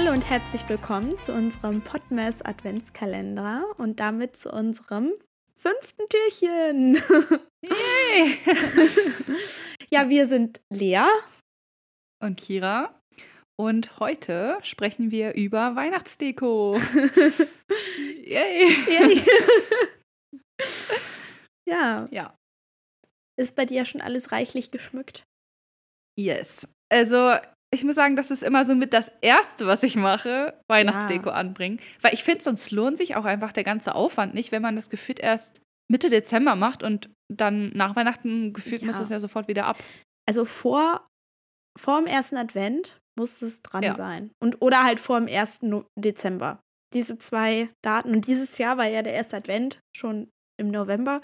Hallo und herzlich willkommen zu unserem Podmess Adventskalender und damit zu unserem fünften Türchen. Yay! ja, wir sind Lea und Kira und heute sprechen wir über Weihnachtsdeko. Yay! Yay. ja. Ja. Ist bei dir schon alles reichlich geschmückt? Yes. Also ich muss sagen, das ist immer so mit das Erste, was ich mache, Weihnachtsdeko ja. anbringen. Weil ich finde, sonst lohnt sich auch einfach der ganze Aufwand nicht, wenn man das gefühlt erst Mitte Dezember macht und dann nach Weihnachten gefühlt ja. muss es ja sofort wieder ab. Also vor, vor dem ersten Advent muss es dran ja. sein. Und, oder halt vor dem ersten Dezember. Diese zwei Daten. Und dieses Jahr war ja der erste Advent schon im November.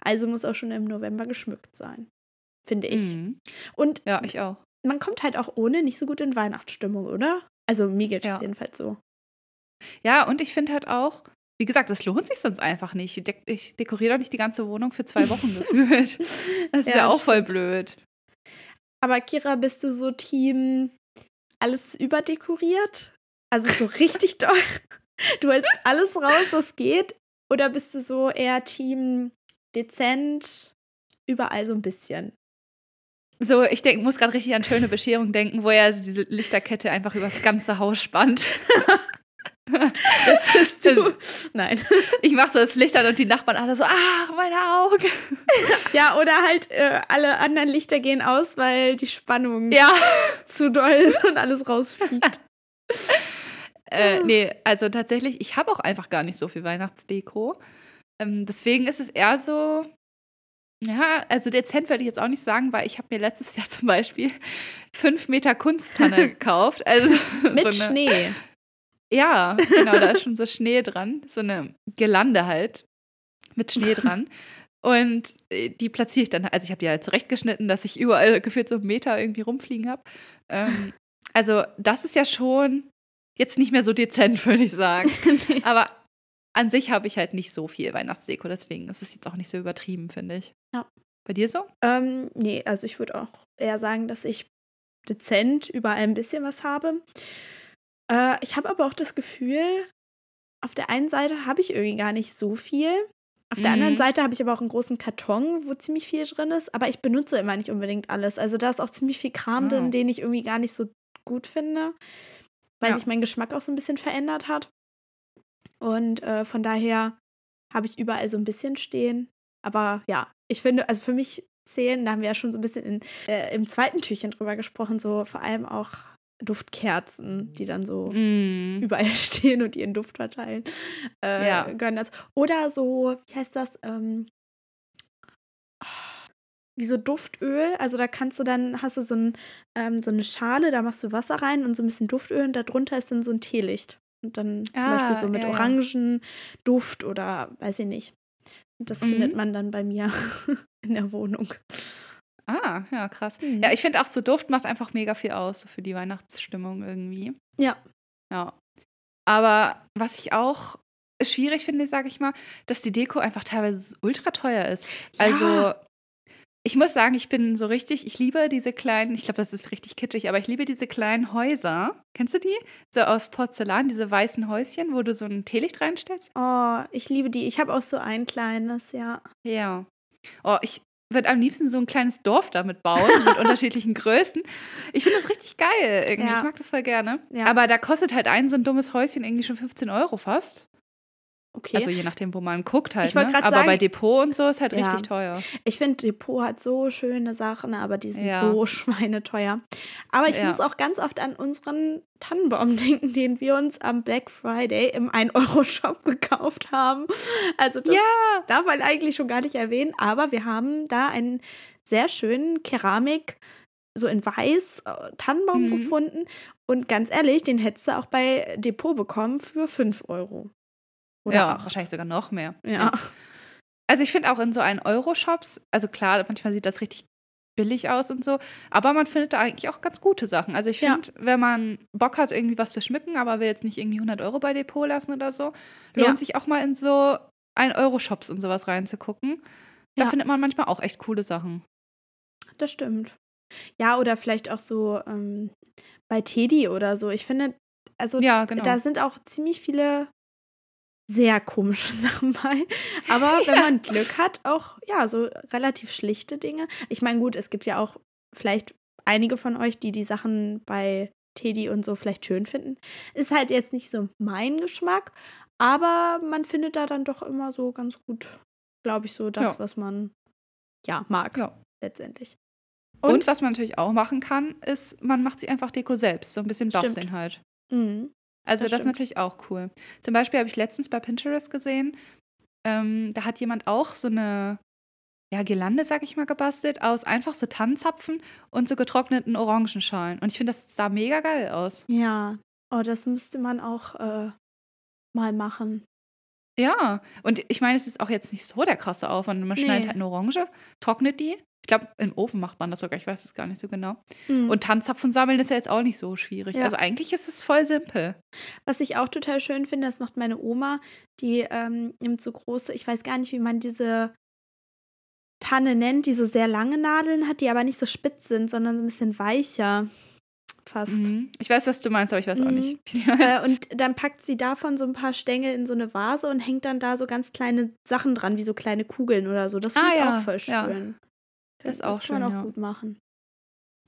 Also muss auch schon im November geschmückt sein. Finde ich. Mhm. Und ja, ich auch man kommt halt auch ohne nicht so gut in Weihnachtsstimmung, oder? Also mir geht es ja. jedenfalls so. Ja, und ich finde halt auch, wie gesagt, das lohnt sich sonst einfach nicht. Ich, de ich dekoriere doch nicht die ganze Wohnung für zwei Wochen gefühlt. Das ist ja, ja auch voll blöd. Aber Kira, bist du so Team alles überdekoriert? Also so richtig doll? Du hältst alles raus, was geht? Oder bist du so eher Team dezent, überall so ein bisschen? So, ich denk, muss gerade richtig an schöne Bescherung denken, wo er diese Lichterkette einfach übers ganze Haus spannt. das ist du. Nein. Ich mache so das Licht an und die Nachbarn alle so, ach, meine Augen. Ja, oder halt äh, alle anderen Lichter gehen aus, weil die Spannung ja. zu doll ist und alles rausfliegt. äh, nee, also tatsächlich, ich habe auch einfach gar nicht so viel Weihnachtsdeko. Ähm, deswegen ist es eher so, ja, also dezent würde ich jetzt auch nicht sagen, weil ich habe mir letztes Jahr zum Beispiel fünf Meter Kunsttanne gekauft. Also Mit so eine, Schnee. Ja, genau, da ist schon so Schnee dran. So eine Gelande halt mit Schnee dran. Und äh, die platziere ich dann, also ich habe die halt zurechtgeschnitten, dass ich überall gefühlt so einen Meter irgendwie rumfliegen habe. Ähm, also das ist ja schon jetzt nicht mehr so dezent, würde ich sagen. nee. Aber an sich habe ich halt nicht so viel Weihnachtsdeko, deswegen ist es jetzt auch nicht so übertrieben, finde ich. Ja. Bei dir so? Ähm, nee, also ich würde auch eher sagen, dass ich dezent überall ein bisschen was habe. Äh, ich habe aber auch das Gefühl, auf der einen Seite habe ich irgendwie gar nicht so viel. Auf der mhm. anderen Seite habe ich aber auch einen großen Karton, wo ziemlich viel drin ist. Aber ich benutze immer nicht unbedingt alles. Also da ist auch ziemlich viel Kram oh. drin, den ich irgendwie gar nicht so gut finde, weil ja. sich mein Geschmack auch so ein bisschen verändert hat. Und äh, von daher habe ich überall so ein bisschen stehen. Aber ja, ich finde, also für mich zählen, da haben wir ja schon so ein bisschen in, äh, im zweiten Türchen drüber gesprochen, so vor allem auch Duftkerzen, die dann so mm. überall stehen und ihren Duft verteilen. Äh, ja. Gönnen das. Oder so, wie heißt das? Ähm, wie so Duftöl. Also da kannst du dann, hast du so, ein, ähm, so eine Schale, da machst du Wasser rein und so ein bisschen Duftöl und darunter ist dann so ein Teelicht. Und dann zum ah, Beispiel so mit ja, Orangenduft oder weiß ich nicht. Das mhm. findet man dann bei mir in der Wohnung. Ah, ja, krass. Mhm. Ja, ich finde auch so Duft macht einfach mega viel aus so für die Weihnachtsstimmung irgendwie. Ja. Ja. Aber was ich auch schwierig finde, sage ich mal, dass die Deko einfach teilweise ultra teuer ist. Ja. Also ich muss sagen, ich bin so richtig, ich liebe diese kleinen, ich glaube, das ist richtig kitschig, aber ich liebe diese kleinen Häuser. Kennst du die? So aus Porzellan, diese weißen Häuschen, wo du so ein Teelicht reinstellst? Oh, ich liebe die. Ich habe auch so ein kleines, ja. Ja. Oh, ich würde am liebsten so ein kleines Dorf damit bauen, mit unterschiedlichen Größen. Ich finde das richtig geil irgendwie. Ja. Ich mag das voll gerne. Ja. Aber da kostet halt ein so ein dummes Häuschen irgendwie schon 15 Euro fast. Okay. Also je nachdem, wo man guckt halt. Ne? Aber sagen, bei Depot und so ist halt ja. richtig teuer. Ich finde, Depot hat so schöne Sachen, aber die sind ja. so schweineteuer. Aber ich ja. muss auch ganz oft an unseren Tannenbaum denken, den wir uns am Black Friday im 1-Euro-Shop gekauft haben. Also das darf man eigentlich schon gar nicht erwähnen, aber wir haben da einen sehr schönen Keramik so in weiß äh, Tannenbaum mhm. gefunden. Und ganz ehrlich, den hättest du auch bei Depot bekommen für 5 Euro. Oder ja, acht. wahrscheinlich sogar noch mehr. Ja. Also ich finde auch in so einen Euro-Shops, also klar, manchmal sieht das richtig billig aus und so, aber man findet da eigentlich auch ganz gute Sachen. Also ich finde, ja. wenn man Bock hat, irgendwie was zu schmücken, aber will jetzt nicht irgendwie 100 Euro bei Depot lassen oder so, lohnt ja. sich auch mal in so ein Euro-Shops und sowas reinzugucken. Da ja. findet man manchmal auch echt coole Sachen. Das stimmt. Ja, oder vielleicht auch so ähm, bei Teddy oder so. Ich finde, Also Ja, genau. da sind auch ziemlich viele sehr komische Sachen bei. Aber wenn Ja. man Glück hat, auch ja, so relativ schlichte Dinge. Ich meine, gut, es gibt ja auch vielleicht einige von euch, die die Sachen bei Teddy und so vielleicht schön finden. Ist halt jetzt nicht so mein Geschmack, aber man findet da dann doch immer so ganz gut, glaube ich, so das, Ja. was man ja mag Ja. letztendlich. Und, was man natürlich auch machen kann, ist, man macht sich einfach Deko selbst. So ein bisschen basteln halt. Mhm. Also Das das, ist natürlich auch cool. Zum Beispiel habe ich letztens bei Pinterest gesehen, ähm, da hat jemand auch so eine ja, Girlande, sag ich mal, gebastelt aus einfach so Tannenzapfen und so getrockneten Orangenschalen. Und ich finde, das sah mega geil aus. Ja, oh, das müsste man auch äh, mal machen. Ja, und ich meine, es ist auch jetzt nicht so der krasse Aufwand. Man schneidet Nee. halt eine Orange, trocknet die. Ich glaube, im Ofen macht man das sogar, ich weiß es gar nicht so genau. Mhm. Und Tannenzapfen sammeln ist ja jetzt auch nicht so schwierig. Ja. Also eigentlich ist es voll simpel. Was ich auch total schön finde, das macht meine Oma, die ähm, nimmt so große, ich weiß gar nicht, wie man diese Tanne nennt, die so sehr lange Nadeln hat, die aber nicht so spitz sind, sondern so ein bisschen weicher. Fast. Mhm. Ich weiß, was du meinst, aber ich weiß auch Mhm. nicht, wie sie heißt. Äh, und dann packt sie davon so ein paar Stängel in so eine Vase und hängt dann da so ganz kleine Sachen dran, wie so kleine Kugeln oder so. Das finde Ah, ich ja, auch voll ja. Das das auch kann man schön, auch ja. gut machen.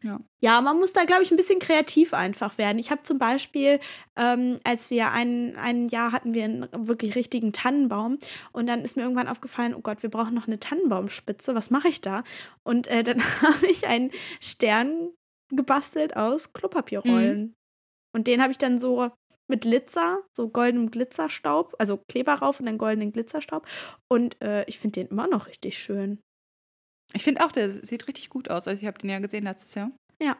Ja. Ja, man muss da, glaube ich, ein bisschen kreativ einfach werden. Ich habe zum Beispiel, ähm, als wir ein, ein Jahr hatten wir einen wirklich richtigen Tannenbaum und dann ist mir irgendwann aufgefallen, oh Gott, wir brauchen noch eine Tannenbaumspitze, was mache ich da? Und äh, dann habe ich einen Stern gebastelt aus Klopapierrollen. Mhm. Und den habe ich dann so mit Glitzer, so goldenem Glitzerstaub, also Kleber rauf und dann goldenen Glitzerstaub. Und äh, ich finde den immer noch richtig schön. Ich finde auch, der sieht richtig gut aus. Also ich habe den ja gesehen letztes Jahr. Ja.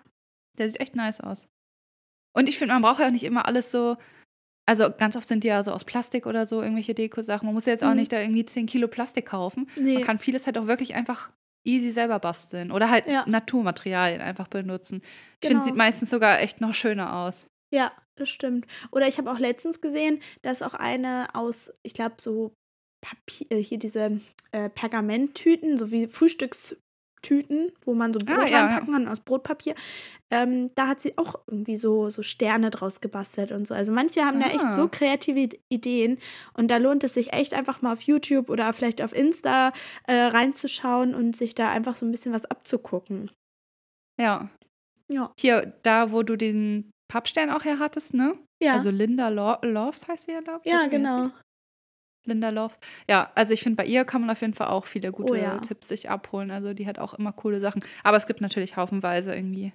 Der sieht echt nice aus. Und ich finde, man braucht ja auch nicht immer alles so. Also ganz oft sind die ja so aus Plastik oder so irgendwelche Deko-Sachen. Man muss ja jetzt auch Mhm. nicht da irgendwie 10 Kilo Plastik kaufen. Nee. Man kann vieles halt auch wirklich einfach easy selber basteln. Oder halt Ja. Naturmaterialien einfach benutzen. Ich Genau. finde, sieht meistens sogar echt noch schöner aus. Ja, das stimmt. Oder ich habe auch letztens gesehen, dass auch eine aus, ich glaube, so Papier, äh, hier diese äh, Pergamenttüten, so wie Frühstückstüten, wo man so Brot Ah, ja, reinpacken kann aus Brotpapier. Ähm, da hat sie auch irgendwie so, so Sterne draus gebastelt und so. Also manche haben da echt Ah. so kreative Ideen und da lohnt es sich echt einfach mal auf YouTube oder vielleicht auf Insta äh, reinzuschauen und sich da einfach so ein bisschen was abzugucken. Ja. Ja. Hier, da, wo du diesen Pappstern auch her hattest, ne? Ja, Also Linda Lo Loves heißt sie ja, glaube ich. ja genau. Linda Loves. Ja, also ich finde, bei ihr kann man auf jeden Fall auch viele gute Oh ja. Tipps sich abholen. Also die hat auch immer coole Sachen. Aber es gibt natürlich haufenweise irgendwie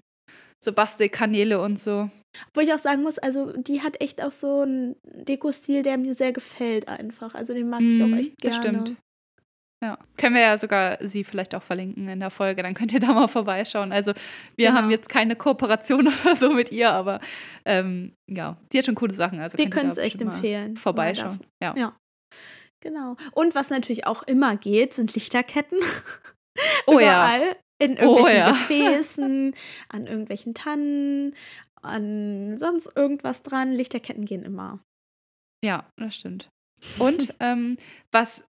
so Bastelkanäle und so. Wo ich auch sagen muss, also die hat echt auch so einen Dekostil, der mir sehr gefällt einfach. Also den mag ich auch Mhm, echt gerne. stimmt. Ja, können wir ja sogar sie vielleicht auch verlinken in der Folge, dann könnt ihr da mal vorbeischauen. Also wir Genau. haben jetzt keine Kooperation oder so mit ihr, aber ähm, ja, sie hat schon coole Sachen. Also Wir können es echt empfehlen. Vorbeischauen. Ja. Ja. Genau. Und was natürlich auch immer geht, sind Lichterketten. Oh ja. Überall. In Oh irgendwelchen ja. Gefäßen, an irgendwelchen Tannen, an sonst irgendwas dran. Lichterketten gehen immer. Ja, das stimmt. Und ähm, was,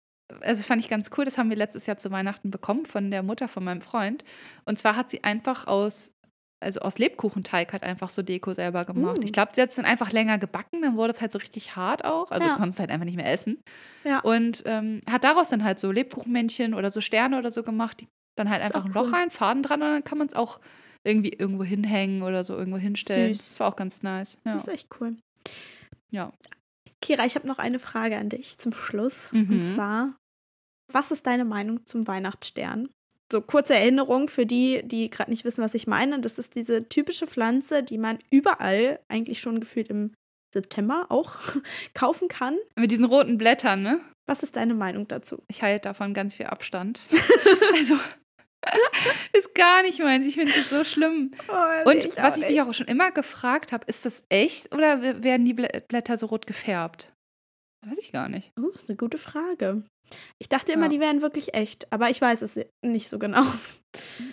also fand ich ganz cool, das haben wir letztes Jahr zu Weihnachten bekommen von der Mutter von meinem Freund. Und zwar hat sie einfach aus, also aus Lebkuchenteig halt einfach so Deko selber gemacht. Uh. Ich glaube, sie hat es dann einfach länger gebacken, dann wurde es halt so richtig hart auch. Also Ja. du konntest halt einfach nicht mehr essen. Ja. Und ähm, hat daraus dann halt so Lebkuchenmännchen oder so Sterne oder so gemacht, die dann halt Das einfach ein Loch cool. rein, Faden dran und dann kann man es auch irgendwie irgendwo hinhängen oder so irgendwo hinstellen. Süß. Das war auch ganz nice. Ja. Das ist echt cool. ja. Kira, ich habe noch eine Frage an dich zum Schluss. Mhm. Und zwar, was ist deine Meinung zum Weihnachtsstern? So kurze Erinnerung für die, die gerade nicht wissen, was ich meine. Das ist diese typische Pflanze, die man überall, eigentlich schon gefühlt im September auch, kaufen kann. Mit diesen roten Blättern, ne? Was ist deine Meinung dazu? Ich halte davon ganz viel Abstand. also, ist gar nicht meins. Ich finde das so schlimm. Und was ich mich auch schon immer gefragt habe, ist das echt oder werden die Blä- Blätter so rot gefärbt? Weiß ich gar nicht. Oh, eine gute Frage. Ich dachte immer, Ja. die wären wirklich echt, aber ich weiß es nicht so genau.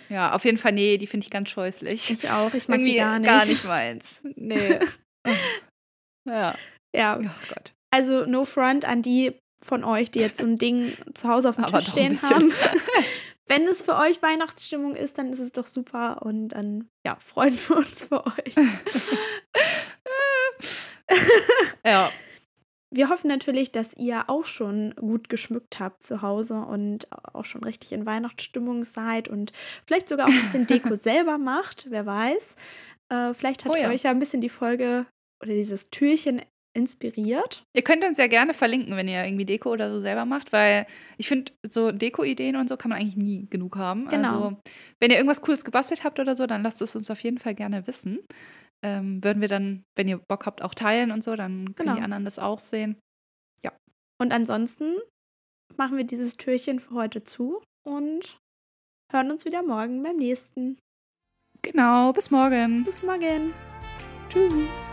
Ja, auf jeden Fall, nee, die finde ich ganz scheußlich. Ich auch, ich mag Irgendwie die gar nicht. Gar nicht meins. Nee. ja. Ja, Oh Gott. also no front an die von euch, die jetzt so ein Ding zu Hause auf dem Aber Tisch stehen haben. Wenn es für euch Weihnachtsstimmung ist, dann ist es doch super und dann ja, freuen wir uns für euch. ja. Wir hoffen natürlich, dass ihr auch schon gut geschmückt habt zu Hause und auch schon richtig in Weihnachtsstimmung seid und vielleicht sogar auch ein bisschen Deko selber macht, wer weiß. Äh, vielleicht hat Oh ja. euch ja ein bisschen die Folge oder dieses Türchen inspiriert. Ihr könnt uns ja gerne verlinken, wenn ihr irgendwie Deko oder so selber macht, weil ich finde, so Deko-Ideen und so kann man eigentlich nie genug haben. Genau. Also, wenn ihr irgendwas Cooles gebastelt habt oder so, dann lasst es uns auf jeden Fall gerne wissen. Ähm, würden wir dann, wenn ihr Bock habt, auch teilen und so, dann können Genau. die anderen das auch sehen. Und ansonsten machen wir dieses Türchen für heute zu und hören uns wieder morgen beim nächsten. Genau, bis morgen. Bis morgen. Tschüss.